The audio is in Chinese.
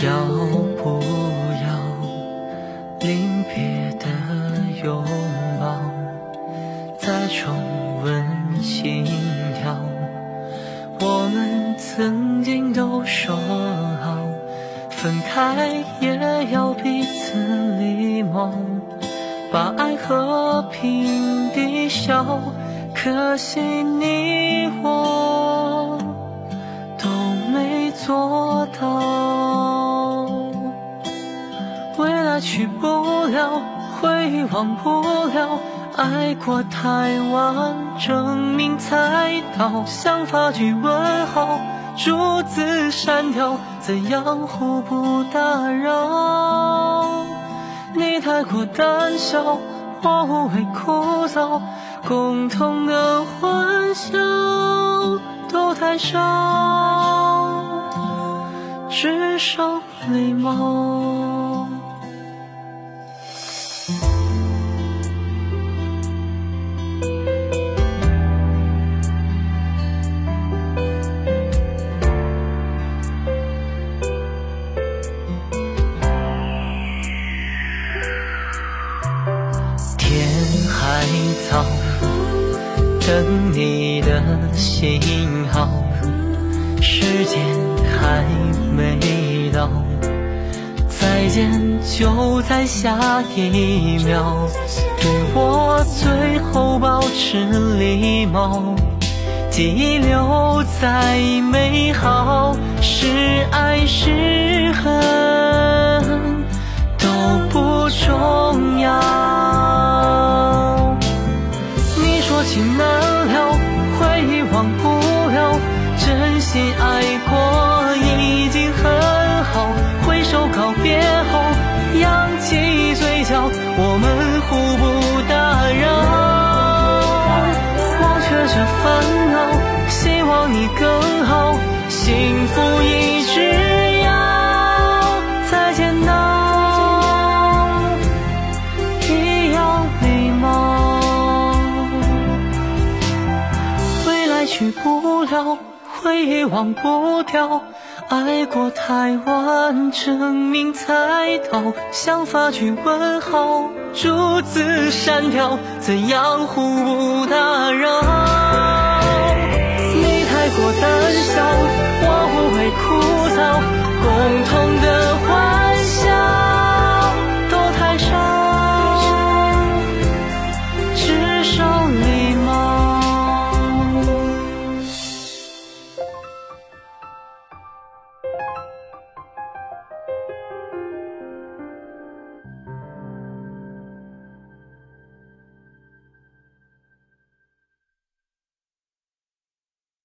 要不要临别的拥抱，再重温心跳？我们曾经都说。分开也要彼此礼貌，把爱和平地消。可惜你我都没做到。未来去不了，回忆忘不了，爱过太晚，证明猜到，想发句问号。逐字删掉，怎样互不打扰？你太过胆小，我无谓枯燥，共同的欢笑都太少，只剩礼貌。等你的信号，时间还没到，再见就在下一秒。对我最后保持礼貌，记忆留在美好，是爱是恨情难了，回忆忘不了，真心爱过已经不了，回忆忘不掉，爱过太晚，证明才到，想法句问好，逐字删掉，怎样互不打扰？